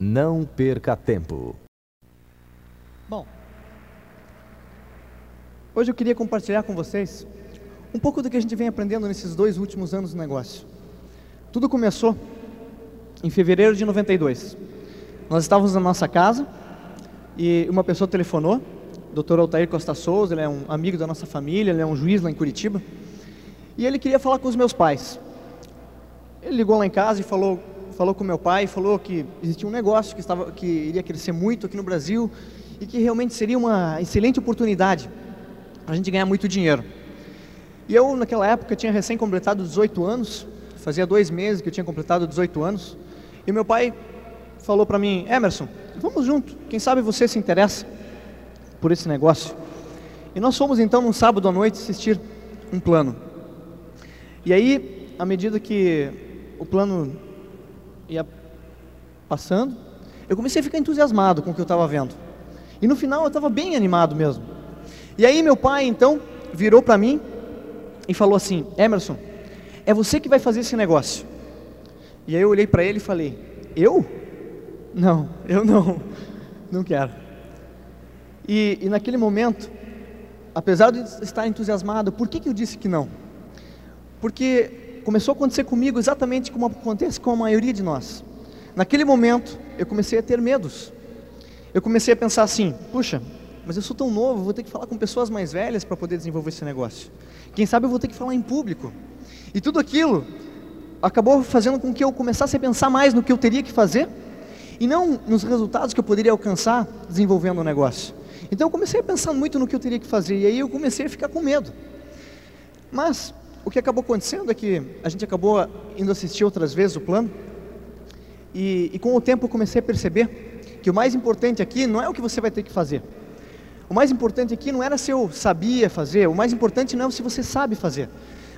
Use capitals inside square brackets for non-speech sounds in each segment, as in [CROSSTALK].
Não perca tempo. Bom, hoje eu queria compartilhar com vocês um pouco do que a gente vem aprendendo nesses dois últimos anos do negócio. Tudo começou em fevereiro de 92. Nós estávamos na nossa casa e uma pessoa telefonou, o Dr. Altair Costa Souza, ele é um amigo da nossa família, ele é um juiz lá em Curitiba, e ele queria falar com os meus pais. Ele ligou lá em casa e falou falou com meu pai, falou que existia um negócio que, estava, que iria crescer muito aqui no Brasil e que realmente seria uma excelente oportunidade para a gente ganhar muito dinheiro. E eu, naquela época, tinha recém completado 18 anos, fazia dois meses que eu tinha completado 18 anos, e meu pai falou para mim: Emerson, vamos junto, quem sabe você se interessa por esse negócio. E nós fomos então num sábado à noite assistir um plano. E aí, à medida que o plano ia passando, eu comecei a ficar entusiasmado com o que eu estava vendo. E no final eu estava bem animado mesmo. E aí meu pai então virou para mim e falou assim: Emerson, é você que vai fazer esse negócio. E aí eu olhei para ele e falei: Eu? Não, eu não, não quero. E, e naquele momento, apesar de estar entusiasmado, por que, que eu disse que não? Porque começou a acontecer comigo exatamente como acontece com a maioria de nós. Naquele momento, eu comecei a ter medos. Eu comecei a pensar assim: puxa, mas eu sou tão novo, vou ter que falar com pessoas mais velhas para poder desenvolver esse negócio. Quem sabe eu vou ter que falar em público. E tudo aquilo acabou fazendo com que eu começasse a pensar mais no que eu teria que fazer e não nos resultados que eu poderia alcançar desenvolvendo o negócio. Então eu comecei a pensar muito no que eu teria que fazer e aí eu comecei a ficar com medo. Mas o que acabou acontecendo é que a gente acabou indo assistir outras vezes o plano, e, e com o tempo eu comecei a perceber que o mais importante aqui não é o que você vai ter que fazer. O mais importante aqui não era se eu sabia fazer, o mais importante não é se você sabe fazer,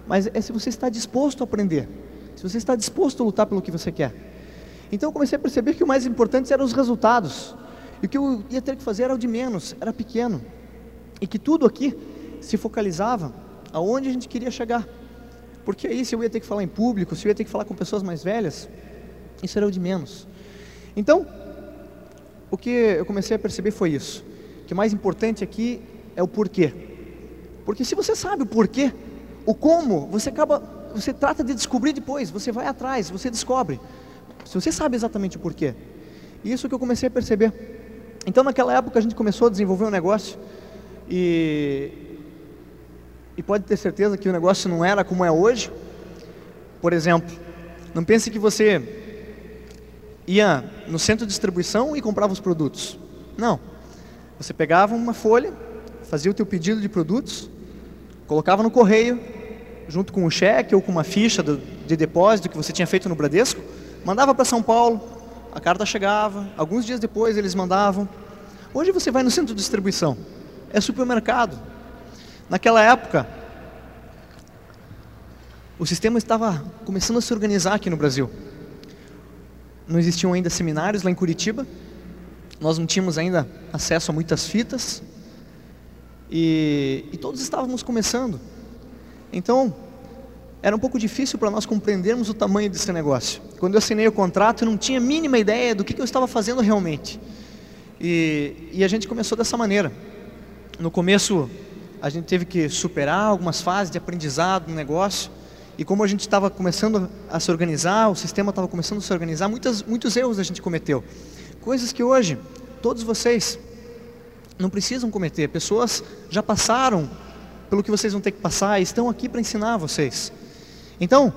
mas é se você está disposto a aprender, se você está disposto a lutar pelo que você quer. Então eu comecei a perceber que o mais importante eram os resultados, e o que eu ia ter que fazer era o de menos, era pequeno, e que tudo aqui se focalizava aonde a gente queria chegar. Porque aí se eu ia ter que falar em público, se eu ia ter que falar com pessoas mais velhas, isso era o de menos. Então, o que eu comecei a perceber foi isso, que o mais importante aqui é o porquê. Porque se você sabe o porquê, o como, você acaba, você trata de descobrir depois, você vai atrás, você descobre. Se você sabe exatamente o porquê. Isso que eu comecei a perceber. Então naquela época a gente começou a desenvolver um negócio e e pode ter certeza que o negócio não era como é hoje. Por exemplo, não pense que você ia no centro de distribuição e comprava os produtos. Não. Você pegava uma folha, fazia o teu pedido de produtos, colocava no correio, junto com um cheque ou com uma ficha de depósito que você tinha feito no Bradesco, mandava para São Paulo, a carta chegava, alguns dias depois eles mandavam. Hoje você vai no centro de distribuição, é supermercado, Naquela época, o sistema estava começando a se organizar aqui no Brasil. Não existiam ainda seminários lá em Curitiba, nós não tínhamos ainda acesso a muitas fitas, e, e todos estávamos começando. Então, era um pouco difícil para nós compreendermos o tamanho desse negócio. Quando eu assinei o contrato, eu não tinha a mínima ideia do que, que eu estava fazendo realmente. E, e a gente começou dessa maneira. No começo, a gente teve que superar algumas fases de aprendizado no negócio. E como a gente estava começando a se organizar, o sistema estava começando a se organizar, muitas, muitos erros a gente cometeu. Coisas que hoje todos vocês não precisam cometer. Pessoas já passaram pelo que vocês vão ter que passar e estão aqui para ensinar vocês. Então,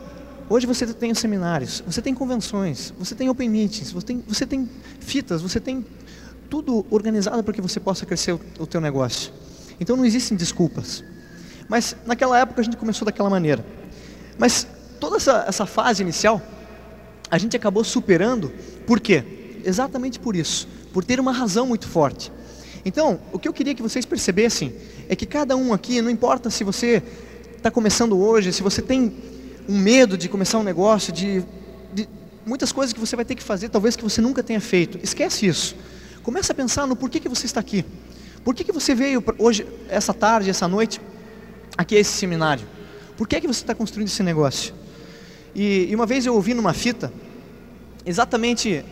hoje você tem os seminários, você tem convenções, você tem open meetings, você tem, você tem fitas, você tem tudo organizado para que você possa crescer o, o teu negócio. Então não existem desculpas. Mas naquela época a gente começou daquela maneira. Mas toda essa, essa fase inicial, a gente acabou superando, por quê? Exatamente por isso, por ter uma razão muito forte. Então, o que eu queria que vocês percebessem é que cada um aqui, não importa se você está começando hoje, se você tem um medo de começar um negócio, de, de, muitas coisas que você vai ter que fazer, talvez que você nunca tenha feito, esquece isso. Comece a pensar no porquê que você está aqui. Por que, que você veio hoje, essa tarde, essa noite, aqui a esse seminário? Por que, que você está construindo esse negócio? E, e uma vez eu ouvi numa fita, exatamente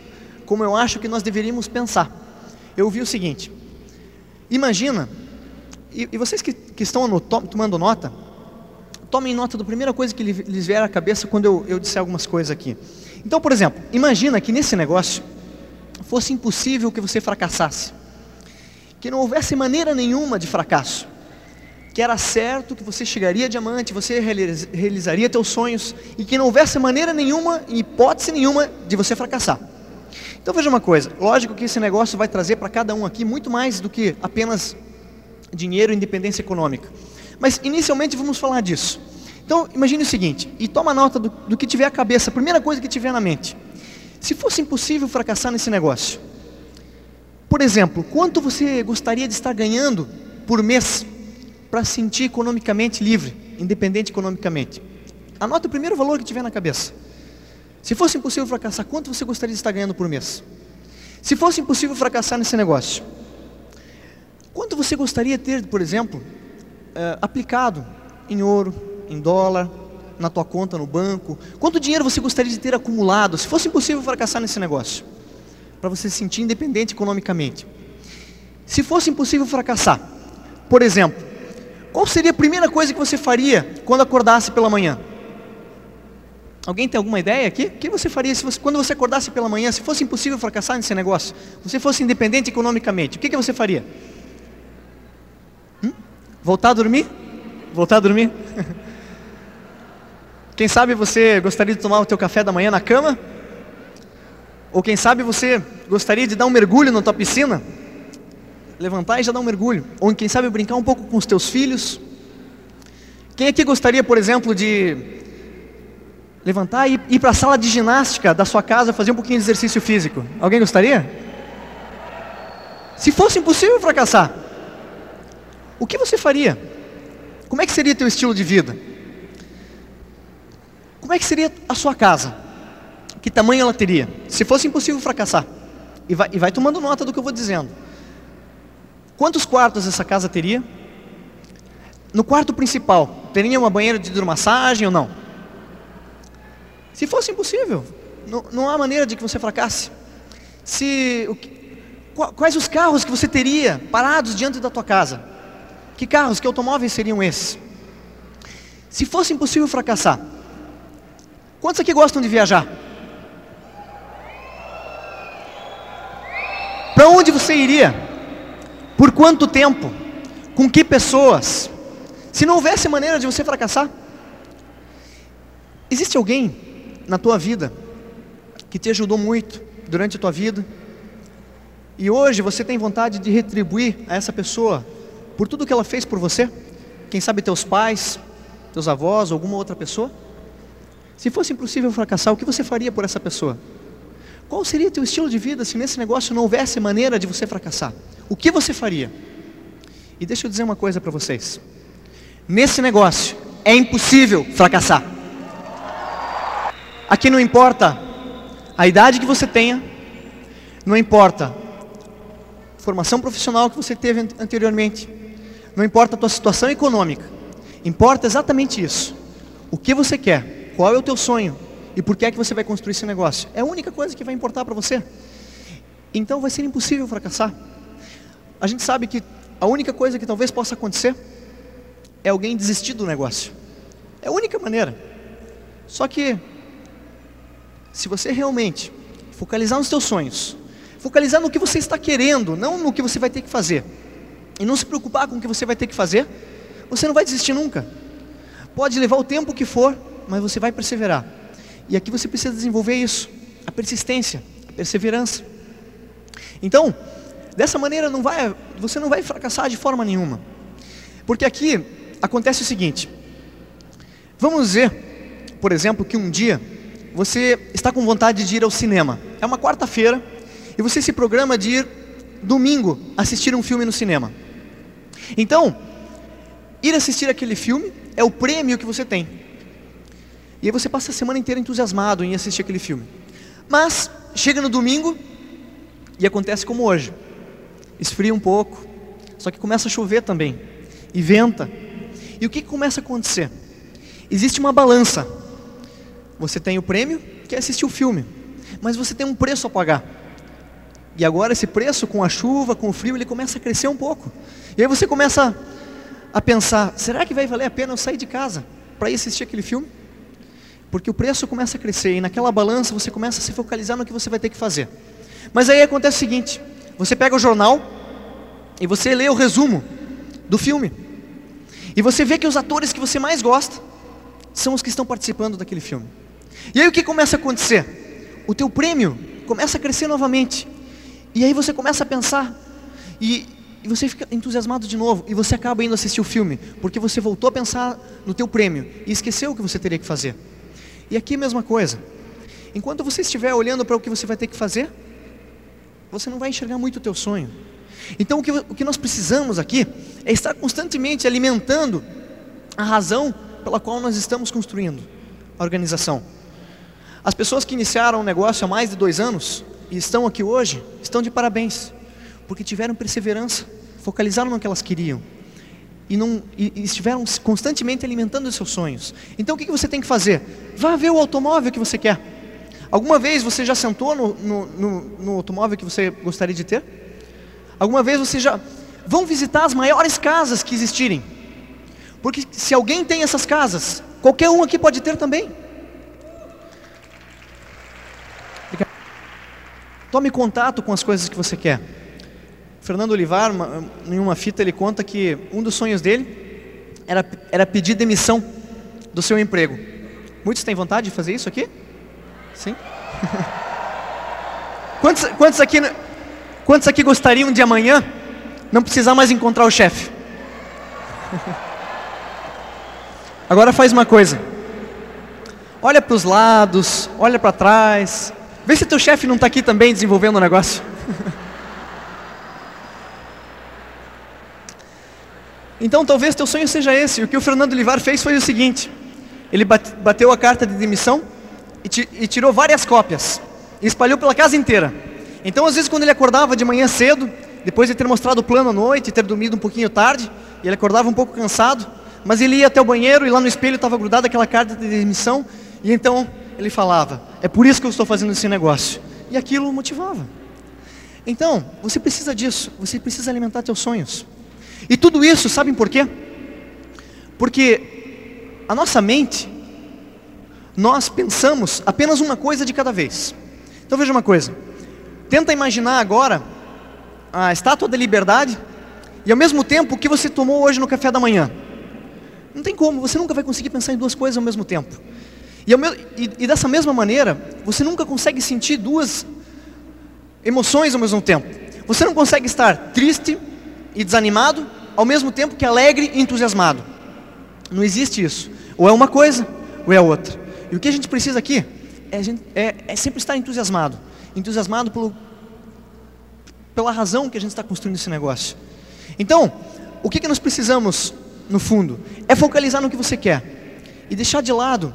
como eu acho que nós deveríamos pensar. Eu vi o seguinte: imagina, e, e vocês que, que estão tomando nota, tomem nota da primeira coisa que lhes vier à cabeça quando eu, eu disser algumas coisas aqui. Então, por exemplo, imagina que nesse negócio fosse impossível que você fracassasse, que não houvesse maneira nenhuma de fracasso, que era certo que você chegaria a diamante, você realizaria teus sonhos e que não houvesse maneira nenhuma, hipótese nenhuma, de você fracassar. Então veja uma coisa, lógico que esse negócio vai trazer para cada um aqui muito mais do que apenas dinheiro e independência econômica. Mas inicialmente vamos falar disso. Então imagine o seguinte, e toma nota do, do que tiver a cabeça, a primeira coisa que tiver na mente. Se fosse impossível fracassar nesse negócio, por exemplo, quanto você gostaria de estar ganhando por mês para se sentir economicamente livre, independente economicamente? Anota o primeiro valor que tiver na cabeça. Se fosse impossível fracassar, quanto você gostaria de estar ganhando por mês? Se fosse impossível fracassar nesse negócio, quanto você gostaria de ter, por exemplo, é, aplicado em ouro, em dólar, na tua conta no banco? Quanto dinheiro você gostaria de ter acumulado, se fosse impossível fracassar nesse negócio? Para você se sentir independente economicamente. Se fosse impossível fracassar, por exemplo, qual seria a primeira coisa que você faria quando acordasse pela manhã? Alguém tem alguma ideia aqui? O que você faria se você, quando você acordasse pela manhã, se fosse impossível fracassar nesse negócio, você fosse independente economicamente, o que, que você faria? Voltar a dormir? Voltar a dormir? [LAUGHS] Quem sabe você gostaria de tomar o teu café da manhã na cama? Ou quem sabe você gostaria de dar um mergulho na tua piscina? Levantar e já dar um mergulho. Ou quem sabe brincar um pouco com os teus filhos? Quem aqui gostaria, por exemplo, de levantar e ir para a sala de ginástica da sua casa fazer um pouquinho de exercício físico? Alguém gostaria? Se fosse impossível fracassar, o que você faria? Como é que seria teu estilo de vida? Como é que seria a sua casa? Que tamanho ela teria? Se fosse impossível fracassar. E vai, e vai tomando nota do que eu vou dizendo. Quantos quartos essa casa teria? No quarto principal, teria uma banheira de hidromassagem ou não? Se fosse impossível, não, não há maneira de que você fracasse. Se, quais os carros que você teria parados diante da tua casa? Que carros, que automóveis seriam esses? Se fosse impossível fracassar, quantos aqui gostam de viajar? Para onde você iria? Por quanto tempo? Com que pessoas? Se não houvesse maneira de você fracassar, existe alguém na tua vida que te ajudou muito durante a tua vida e hoje você tem vontade de retribuir a essa pessoa por tudo que ela fez por você? Quem sabe teus pais, teus avós, alguma outra pessoa? Se fosse impossível fracassar, o que você faria por essa pessoa? Qual seria teu estilo de vida se nesse negócio não houvesse maneira de você fracassar? O que você faria? E deixa eu dizer uma coisa para vocês. Nesse negócio é impossível fracassar. Aqui não importa a idade que você tenha, não importa a formação profissional que você teve anteriormente, não importa a tua situação econômica, importa exatamente isso. O que você quer? Qual é o teu sonho? E por que é que você vai construir esse negócio? É a única coisa que vai importar para você. Então vai ser impossível fracassar. A gente sabe que a única coisa que talvez possa acontecer é alguém desistir do negócio. É a única maneira. Só que se você realmente focalizar nos teus sonhos, focalizar no que você está querendo, não no que você vai ter que fazer, e não se preocupar com o que você vai ter que fazer, você não vai desistir nunca. Pode levar o tempo que for, mas você vai perseverar. E aqui você precisa desenvolver isso, a persistência, a perseverança. Então, dessa maneira não vai, você não vai fracassar de forma nenhuma. Porque aqui acontece o seguinte: vamos dizer, por exemplo, que um dia você está com vontade de ir ao cinema. É uma quarta-feira e você se programa de ir domingo assistir um filme no cinema. Então, ir assistir aquele filme é o prêmio que você tem. E aí você passa a semana inteira entusiasmado em assistir aquele filme. Mas chega no domingo e acontece como hoje. Esfria um pouco, só que começa a chover também e venta. E o que, começa a acontecer? Existe uma balança. Você tem o prêmio, que é assistir o filme, mas você tem um preço a pagar. E agora esse preço com a chuva, com o frio, ele começa a crescer um pouco. E aí você começa a pensar, será que vai valer a pena eu sair de casa para ir assistir aquele filme? Porque o preço começa a crescer e naquela balança você começa a se focalizar no que você vai ter que fazer. Mas aí acontece o seguinte, você pega o jornal e você lê o resumo do filme. E você vê que os atores que você mais gosta são os que estão participando daquele filme. E aí o que começa a acontecer? O teu prêmio começa a crescer novamente. E aí você começa a pensar e, e, você fica entusiasmado de novo e você acaba indo assistir o filme, porque você voltou a pensar no teu prêmio e esqueceu o que você teria que fazer. E aqui a mesma coisa. Enquanto você estiver olhando para o que você vai ter que fazer, você não vai enxergar muito o teu sonho. Então o que, o que nós precisamos aqui é estar constantemente alimentando a razão pela qual nós estamos construindo a organização. As pessoas que iniciaram o negócio há mais de dois anos e estão aqui hoje, estão de parabéns, porque tiveram perseverança, focalizaram no que elas queriam e, não, e, e estiveram constantemente alimentando os seus sonhos. Então o que, que você tem que fazer? Vá ver o automóvel que você quer. Alguma vez você já sentou no, no, no, no automóvel que você gostaria de ter? Alguma vez você já. Vão visitar as maiores casas que existirem. Porque se alguém tem essas casas, qualquer um aqui pode ter também. Tome contato com as coisas que você quer. Fernando Olivar, uma, em uma fita, ele conta que um dos sonhos dele era, era pedir demissão do seu emprego. Muitos têm vontade de fazer isso aqui? Sim? [LAUGHS] quantos, quantos, aqui, quantos aqui gostariam de amanhã não precisar mais encontrar o chefe? [LAUGHS] Agora faz uma coisa. Olha para os lados, olha para trás, Vê se teu chefe não está aqui também desenvolvendo o um negócio. [LAUGHS] então talvez teu sonho seja esse. O que o Fernando Livar fez foi o seguinte: ele bateu a carta de demissão e, tirou várias cópias e espalhou pela casa inteira. Então às vezes quando ele acordava de manhã cedo, depois de ter mostrado o plano à noite, ter dormido um pouquinho tarde, e ele acordava um pouco cansado, mas ele ia até o banheiro e lá no espelho estava grudada aquela carta de demissão, e então ele falava: É por isso que eu estou fazendo esse negócio. E aquilo motivava. Então, você precisa disso, você precisa alimentar seus sonhos. E tudo isso, sabem por quê? Porque a nossa mente, nós pensamos apenas uma coisa de cada vez. Então veja uma coisa. Tenta imaginar agora a estátua da liberdade e ao mesmo tempo o que você tomou hoje no café da manhã. Não tem como, você nunca vai conseguir pensar em duas coisas ao mesmo tempo. E, e, e dessa mesma maneira, você nunca consegue sentir duas emoções ao mesmo tempo. Você não consegue estar triste e desanimado, ao mesmo tempo que alegre e entusiasmado. Não existe isso. Ou é uma coisa, ou é outra. E o que a gente precisa aqui é, é, é sempre estar entusiasmado. Entusiasmado pelo, pela razão que a gente está construindo esse negócio. Então, o que, que nós precisamos, no fundo? É focalizar no que você quer. E deixar de lado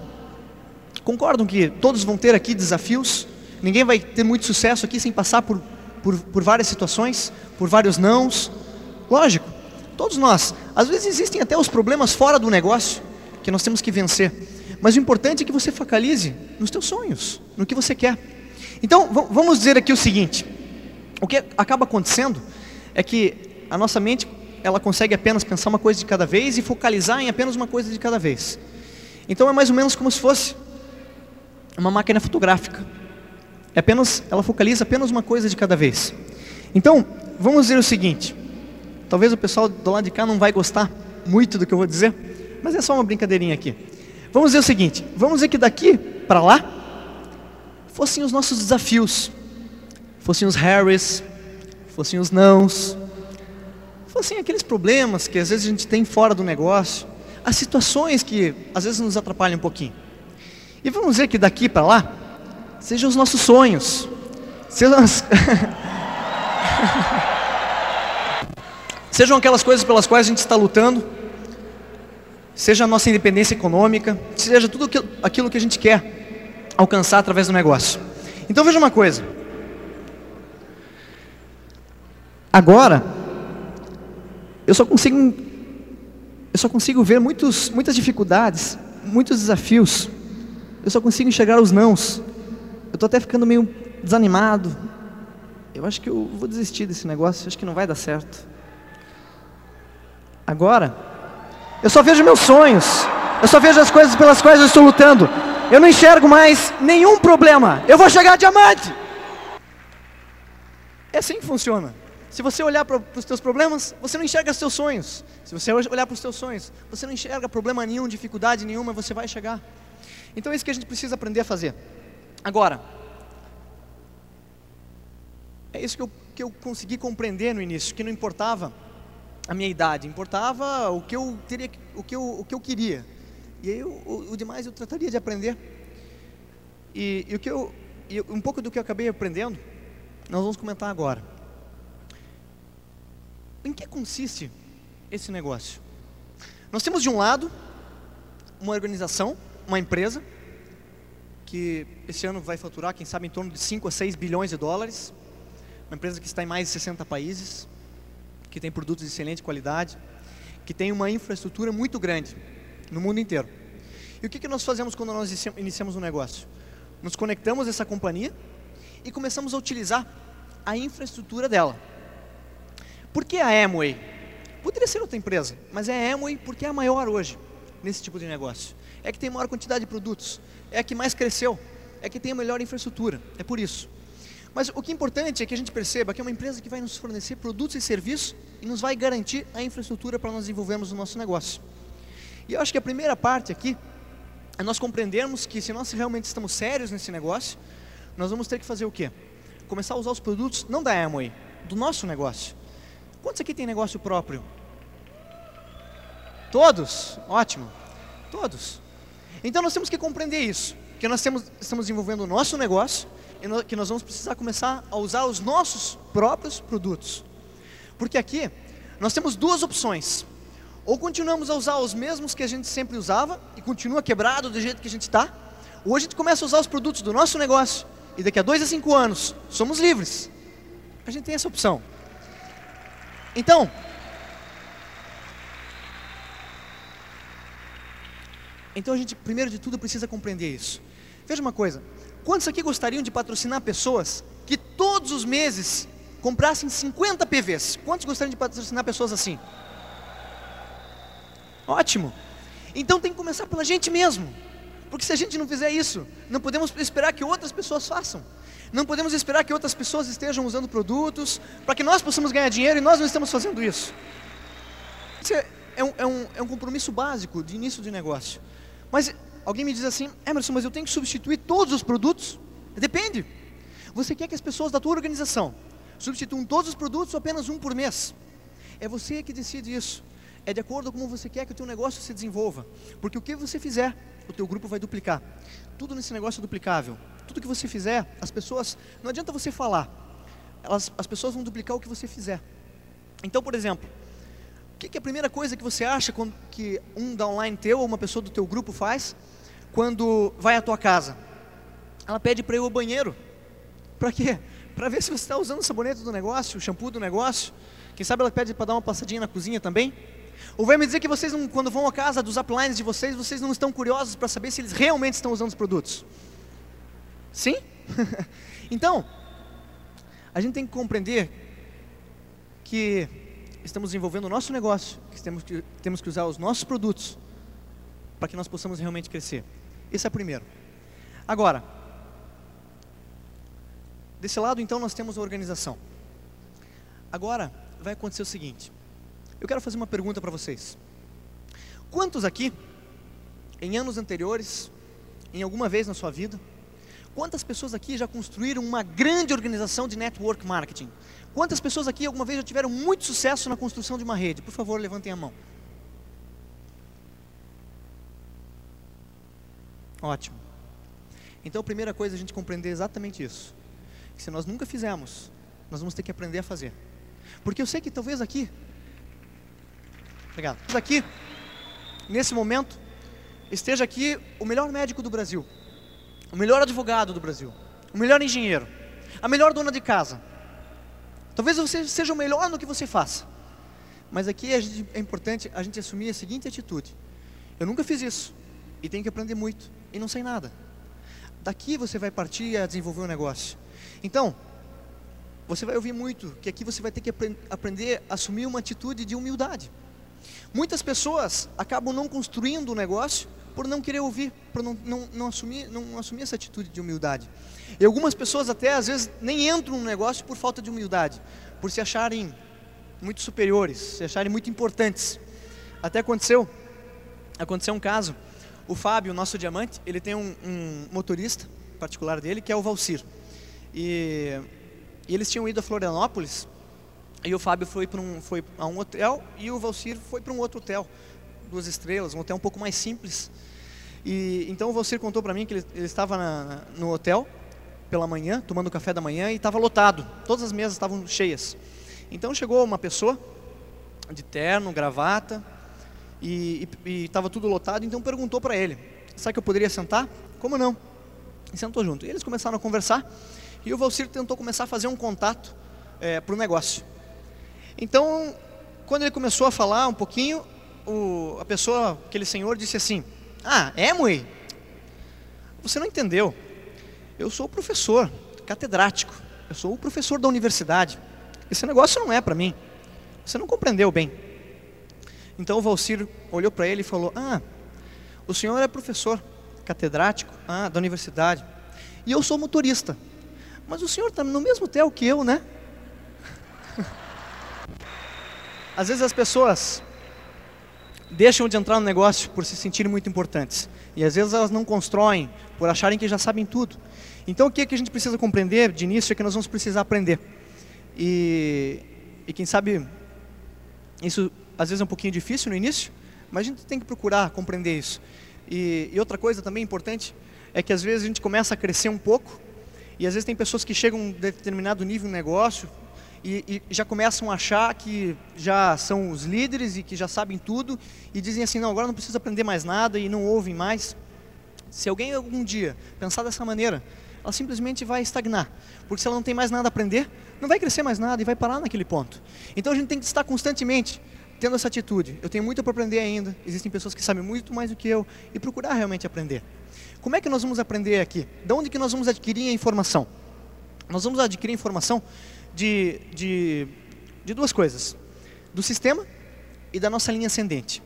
Concordam que todos vão ter aqui desafios? Ninguém vai ter muito sucesso aqui sem passar por, por, por várias situações, por vários nãos. Lógico, todos nós. Às vezes existem até os problemas fora do negócio que nós temos que vencer. Mas o importante é que você focalize nos teus sonhos, no que você quer. Então, vamos dizer aqui o seguinte: o que acaba acontecendo é que a nossa mente ela consegue apenas pensar uma coisa de cada vez e focalizar em apenas uma coisa de cada vez. Então é mais ou menos como se fosse uma máquina fotográfica. É apenas, ela focaliza apenas uma coisa de cada vez. Então, vamos dizer o seguinte. Talvez o pessoal do lado de cá não vai gostar muito do que eu vou dizer, mas é só uma brincadeirinha aqui. Vamos dizer o seguinte, vamos dizer que daqui para lá fossem os nossos desafios, fossem os Harrys, fossem os nãos, fossem aqueles problemas que às vezes a gente tem fora do negócio, as situações que às vezes nos atrapalham um pouquinho. E vamos dizer que daqui para lá, sejam os nossos sonhos, sejam, as... [LAUGHS] sejam aquelas coisas pelas quais a gente está lutando, seja a nossa independência econômica, seja tudo aquilo que a gente quer alcançar através do negócio. Então veja uma coisa. Agora, eu só consigo, eu só consigo ver muitos, muitas dificuldades, muitos desafios eu só consigo enxergar os nãos. Eu estou até ficando meio desanimado. eu acho que eu vou desistir desse negócio, acho que não vai dar certo. Agora, eu só vejo meus sonhos, eu só vejo as coisas pelas quais eu estou lutando. Eu não enxergo mais nenhum problema. Eu vou chegar a diamante. É assim que funciona. Se você olhar para os seus problemas, você não enxerga os seus sonhos. Se você olhar para os seus sonhos, você não enxerga problema nenhum, dificuldade nenhuma, você vai chegar. Então é isso que a gente precisa aprender a fazer. Agora, é isso que eu, que eu consegui compreender no início, que não importava a minha idade, importava o que eu teria, o que eu, o que eu queria. E aí o, o demais eu trataria de aprender. E, e o que eu, e um pouco do que eu acabei aprendendo, nós vamos comentar agora. Em que consiste esse negócio? Nós temos de um lado uma organização, uma empresa, que esse ano vai faturar, quem sabe, em torno de 5 a 6 bilhões de dólares. Uma empresa que está em mais de 60 países, que tem produtos de excelente qualidade, que tem uma infraestrutura muito grande no mundo inteiro. E o que, que nós fazemos quando nós iniciamos um negócio? Nos conectamos a essa companhia e começamos a utilizar a infraestrutura dela. Por que a Amway? Poderia ser outra empresa, mas é a Amway porque é a maior hoje nesse tipo de negócio. É que tem maior quantidade de produtos, é a que mais cresceu, é que tem a melhor infraestrutura, é por isso. Mas o que é importante é que a gente perceba que é uma empresa que vai nos fornecer produtos e serviços e nos vai garantir a infraestrutura para nós desenvolvermos o nosso negócio. E eu acho que a primeira parte aqui é nós compreendermos que se nós realmente estamos sérios nesse negócio, nós vamos ter que fazer o quê? Começar a usar os produtos não da Amway, do nosso negócio. Quantos aqui tem negócio próprio? Todos? Ótimo. Todos. Então nós temos que compreender isso, que nós temos, estamos desenvolvendo o nosso negócio e que nós vamos precisar começar a usar os nossos próprios produtos. Porque aqui nós temos duas opções. Ou continuamos a usar os mesmos que a gente sempre usava e continua quebrado do jeito que a gente está, ou a gente começa a usar os produtos do nosso negócio e daqui a dois a cinco anos somos livres. A gente tem essa opção. Então, então a gente primeiro de tudo precisa compreender isso. Veja uma coisa, quantos aqui gostariam de patrocinar pessoas que todos os meses comprassem 50 PVs? Quantos gostariam de patrocinar pessoas assim? Ótimo. Então tem que começar pela gente mesmo. Porque se a gente não fizer isso, não podemos esperar que outras pessoas façam. Não podemos esperar que outras pessoas estejam usando produtos para que nós possamos ganhar dinheiro e nós não estamos fazendo isso. Isso é, é, um, é, um, é um compromisso básico de início de negócio. Mas alguém me diz assim, Emerson, mas eu tenho que substituir todos os produtos? Depende. Você quer que as pessoas da tua organização substituam todos os produtos ou apenas um por mês? É você que decide isso é de acordo com como você quer que o teu negócio se desenvolva. Porque o que você fizer, o teu grupo vai duplicar. Tudo nesse negócio é duplicável. Tudo que você fizer, as pessoas, não adianta você falar. Elas, as pessoas vão duplicar o que você fizer. Então, por exemplo, o que, que é a primeira coisa que você acha quando, que um downline teu ou uma pessoa do teu grupo faz quando vai à tua casa? Ela pede para ir ao banheiro. Para quê? Para ver se você está usando o sabonete do negócio, o shampoo do negócio. Quem sabe ela pede para dar uma passadinha na cozinha também. Ou vai me dizer que vocês, não, quando vão à casa dos uplines de vocês, vocês não estão curiosos para saber se eles realmente estão usando os produtos? Sim? [LAUGHS] então, a gente tem que compreender que estamos desenvolvendo o nosso negócio, que temos que, temos que usar os nossos produtos para que nós possamos realmente crescer. Esse é o primeiro. Agora, desse lado então nós temos a organização. Agora vai acontecer o seguinte: eu quero fazer uma pergunta para vocês. Quantos aqui, em anos anteriores, em alguma vez na sua vida, quantas pessoas aqui já construíram uma grande organização de network marketing? Quantas pessoas aqui alguma vez já tiveram muito sucesso na construção de uma rede? Por favor, levantem a mão. Ótimo. Então a primeira coisa é a gente compreender exatamente isso. Que se nós nunca fizemos, nós vamos ter que aprender a fazer. Porque eu sei que talvez aqui Obrigado. Aqui, nesse momento, esteja aqui o melhor médico do Brasil, o melhor advogado do Brasil, o melhor engenheiro, a melhor dona de casa. Talvez você seja o melhor no que você faça. Mas aqui é importante a gente assumir a seguinte atitude: eu nunca fiz isso e tenho que aprender muito e não sei nada. Daqui você vai partir a desenvolver um negócio. Então, você vai ouvir muito que aqui você vai ter que aprender a assumir uma atitude de humildade. Muitas pessoas acabam não construindo o negócio por não querer ouvir, por não, não, não, assumir, não assumir essa atitude de humildade. E algumas pessoas até às vezes nem entram no negócio por falta de humildade, por se acharem muito superiores, se acharem muito importantes. Até aconteceu, aconteceu um caso, o Fábio, nosso diamante, ele tem um, um motorista particular dele, que é o Valcir. E, e, eles tinham ido a Florianópolis, e o Fábio foi, para um, foi a um hotel, e o Valcir foi para um outro hotel, duas estrelas, um hotel um pouco mais simples. E então o Valcir contou para mim que ele, ele estava na, no hotel pela manhã, tomando café da manhã, e estava lotado, todas as mesas estavam cheias. Então chegou uma pessoa de terno, gravata, e estava tudo lotado, então perguntou para ele, sabe que eu poderia sentar? Como não? E sentou junto. E eles começaram a conversar, e o Valcir tentou começar a fazer um contato é, para o negócio. Então, quando ele começou a falar um pouquinho, o, a pessoa, aquele senhor, disse assim, ah, é, Mui? Você não entendeu. Eu sou professor, catedrático. Eu sou o professor da universidade. Esse negócio não é para mim. Você não compreendeu bem. Então o Valcir olhou para ele e falou: Ah, o senhor é professor catedrático ah, da universidade e eu sou motorista. Mas o senhor está no mesmo hotel que eu, né? [LAUGHS] Às vezes as pessoas deixam de entrar no negócio por se sentirem muito importantes. E às vezes elas não constroem por acharem que já sabem tudo. Então o que, é que a gente precisa compreender de início é que nós vamos precisar aprender. E, e quem sabe, isso às vezes é um pouquinho difícil no início, mas a gente tem que procurar compreender isso. E, e, outra coisa também importante é que às vezes a gente começa a crescer um pouco e às vezes tem pessoas que chegam a um determinado nível no negócio e, e, já começam a achar que já são os líderes e que já sabem tudo e dizem assim, não, agora não precisa aprender mais nada e não ouvem mais. Se alguém algum dia pensar dessa maneira, ela simplesmente vai estagnar. Porque se ela não tem mais nada a aprender, não vai crescer mais nada e vai parar naquele ponto. Então a gente tem que estar constantemente tendo essa atitude. Eu tenho muito para aprender ainda, existem pessoas que sabem muito mais do que eu e procurar realmente aprender. Como é que nós vamos aprender aqui? De onde que nós vamos adquirir a informação? Nós vamos adquirir informação de, de, de duas coisas: do sistema e da nossa linha ascendente.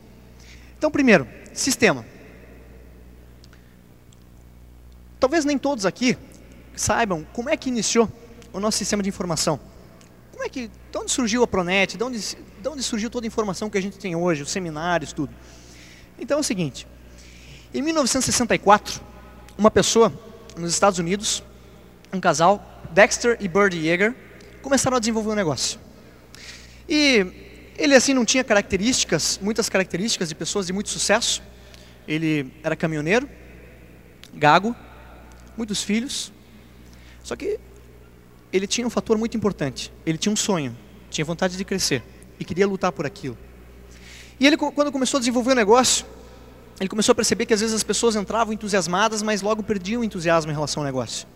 Então, primeiro, sistema. Talvez nem todos aqui saibam como é que iniciou o nosso sistema de informação. Como é que, de onde surgiu a Pronet, de onde, de onde surgiu toda a informação que a gente tem hoje, os seminários, tudo. Então é o seguinte, em 1964, uma pessoa nos Estados Unidos, um casal, Dexter e Birdie Yeager, começaram a desenvolver um negócio. E ele assim não tinha características, muitas características de pessoas de muito sucesso. Ele era caminhoneiro, gago, muitos filhos, só que ele tinha um fator muito importante. Ele tinha um sonho, tinha vontade de crescer e queria lutar por aquilo. E ele, quando começou a desenvolver o negócio, ele começou a perceber que às vezes as pessoas entravam entusiasmadas, mas logo perdiam o entusiasmo em relação ao negócio.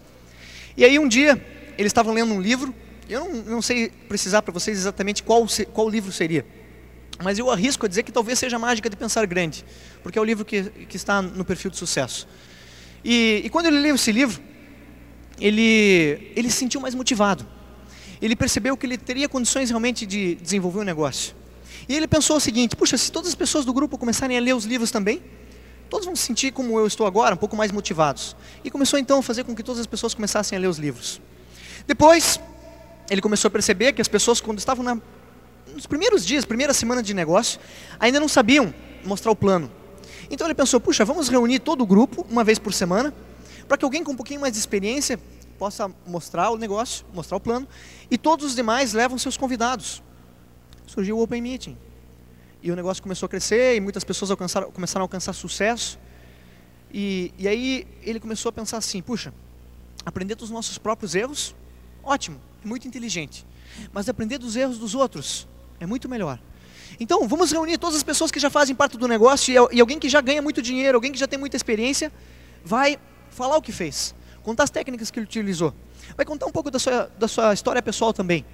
E aí um dia, eles estavam lendo um livro, eu não, não sei precisar para vocês exatamente qual, qual livro seria, mas eu arrisco a dizer que talvez seja a Mágica de Pensar Grande, porque é o livro que, que está no perfil de sucesso. E, e quando ele leu esse livro, ele, ele se sentiu mais motivado. Ele percebeu que ele teria condições realmente de desenvolver um negócio. E ele pensou o seguinte: puxa, se todas as pessoas do grupo começarem a ler os livros também, todos vão se sentir como eu estou agora, um pouco mais motivados. E começou então a fazer com que todas as pessoas começassem a ler os livros. Depois, ele começou a perceber que as pessoas, quando estavam na, nos primeiros dias, primeira semana de negócio, ainda não sabiam mostrar o plano. Então ele pensou: puxa, vamos reunir todo o grupo uma vez por semana para que alguém com um pouquinho mais de experiência possa mostrar o negócio, mostrar o plano, e todos os demais levam seus convidados. Surgiu o Open Meeting. E o negócio começou a crescer, e muitas pessoas alcançaram, começaram a alcançar sucesso. E, e aí ele começou a pensar assim, puxa, aprender dos nossos próprios erros, ótimo, é muito inteligente. Mas aprender dos erros dos outros é muito melhor. Então, vamos reunir todas as pessoas que já fazem parte do negócio e, e alguém que já ganha muito dinheiro, alguém que já tem muita experiência, vai falar o que fez, contar as técnicas que ele utilizou. Vai contar um pouco da sua, da sua história pessoal também.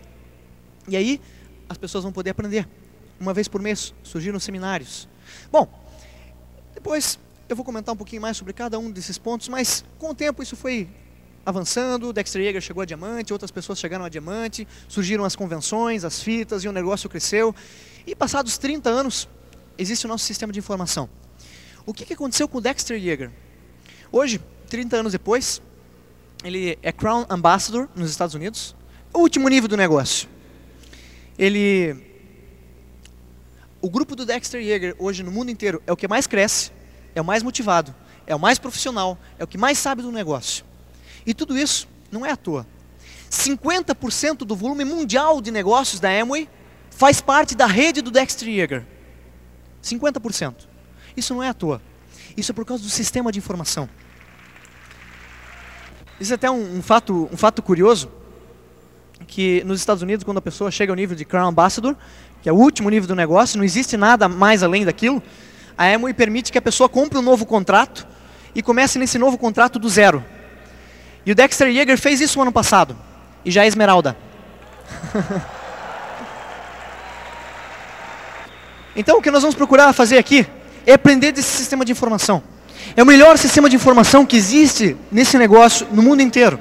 E aí, as pessoas vão poder aprender. Uma vez por mês, surgiram seminários. Bom, depois eu vou comentar um pouquinho mais sobre cada um desses pontos, mas com o tempo isso foi avançando, Dexter Yeager chegou a diamante, outras pessoas chegaram a diamante, surgiram as convenções, as fitas e o negócio cresceu. E passados 30 anos, existe o nosso sistema de informação. O que, que aconteceu com o Dexter Yeager? Hoje, 30 anos depois, ele é Crown Ambassador nos Estados Unidos, o último nível do negócio. Ele, o grupo do Dexter Yeager hoje no mundo inteiro é o que mais cresce, é o mais motivado, é o mais profissional, é o que mais sabe do negócio. E tudo isso não é à toa. 50% do volume mundial de negócios da Amway faz parte da rede do Dexter Yeager. 50%. Isso não é à toa. Isso é por causa do sistema de informação. Isso é até um, um, fato, um fato curioso, que nos Estados Unidos, quando a pessoa chega ao nível de Crown Ambassador, que é o último nível do negócio, não existe nada mais além daquilo, a Amway permite que a pessoa compre um novo contrato e comece nesse novo contrato do zero. E o Dexter Yeager fez isso no ano passado. E já é esmeralda. [LAUGHS] então o que nós vamos procurar fazer aqui é aprender desse sistema de informação. É o melhor sistema de informação que existe nesse negócio no mundo inteiro.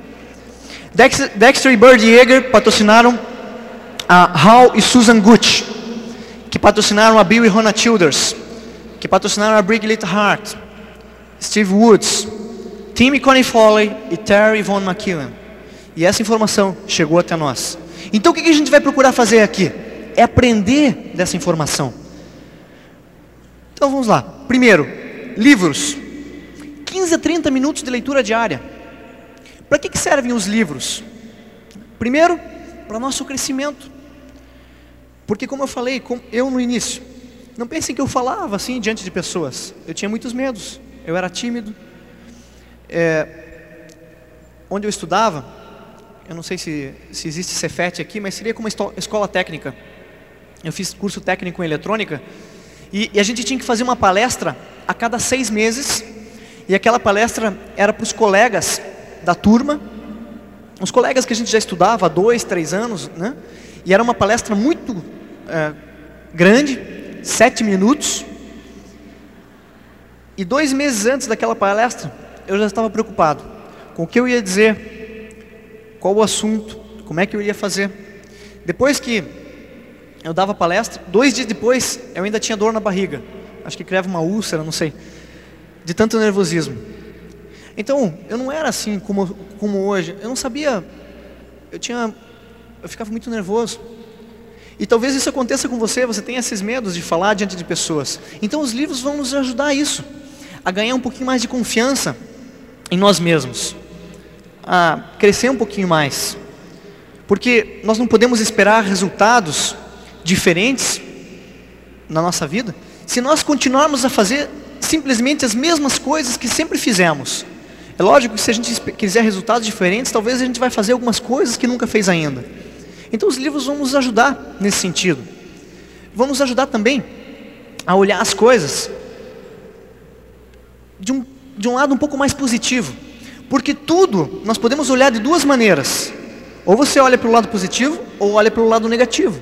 Dexter, e Bird Yeager patrocinaram a Hal e Susan Gucci, que patrocinaram a Bill e Rona Childers, que patrocinaram a Brigitte Hart, Steve Woods, Timmy Connie Foley e Terry Von McKillen. E essa informação chegou até nós. Então o que a gente vai procurar fazer aqui? É aprender dessa informação. Então vamos lá. Primeiro, livros. 15 a 30 minutos de leitura diária. Para que, que servem os livros? Primeiro, para nosso crescimento. Porque como eu falei, eu no início, não pensem que eu falava assim diante de pessoas. Eu tinha muitos medos. Eu era tímido, é, onde eu estudava, eu não sei se, se existe Cefet aqui, mas seria como uma escola técnica. Eu fiz curso técnico em eletrônica e, e a gente tinha que fazer uma palestra a cada seis meses e aquela palestra era para os colegas da turma, os colegas que a gente já estudava há dois, três anos, né? E era uma palestra muito é, grande, sete minutos. E dois meses antes daquela palestra, eu já estava preocupado com o que eu ia dizer, qual o assunto, como é que eu ia fazer. Depois que eu dava palestra, dois dias depois eu ainda tinha dor na barriga. Acho que criava uma úlcera, não sei. De tanto nervosismo. Então, eu não era assim como, como hoje. Eu não sabia. Eu tinha. Eu ficava muito nervoso. E talvez isso aconteça com você, você tem esses medos de falar diante de pessoas. Então os livros vão nos ajudar a isso, a ganhar um pouquinho mais de confiança em nós mesmos, a crescer um pouquinho mais. Porque nós não podemos esperar resultados diferentes na nossa vida se nós continuarmos a fazer simplesmente as mesmas coisas que sempre fizemos. É lógico que se a gente quiser resultados diferentes, talvez a gente vai fazer algumas coisas que nunca fez ainda. Então os livros vão nos ajudar nesse sentido. Vão nos ajudar também a olhar as coisas de um de um lado um pouco mais positivo. Porque tudo nós podemos olhar de duas maneiras. Ou você olha para o lado positivo, ou olha para o lado negativo.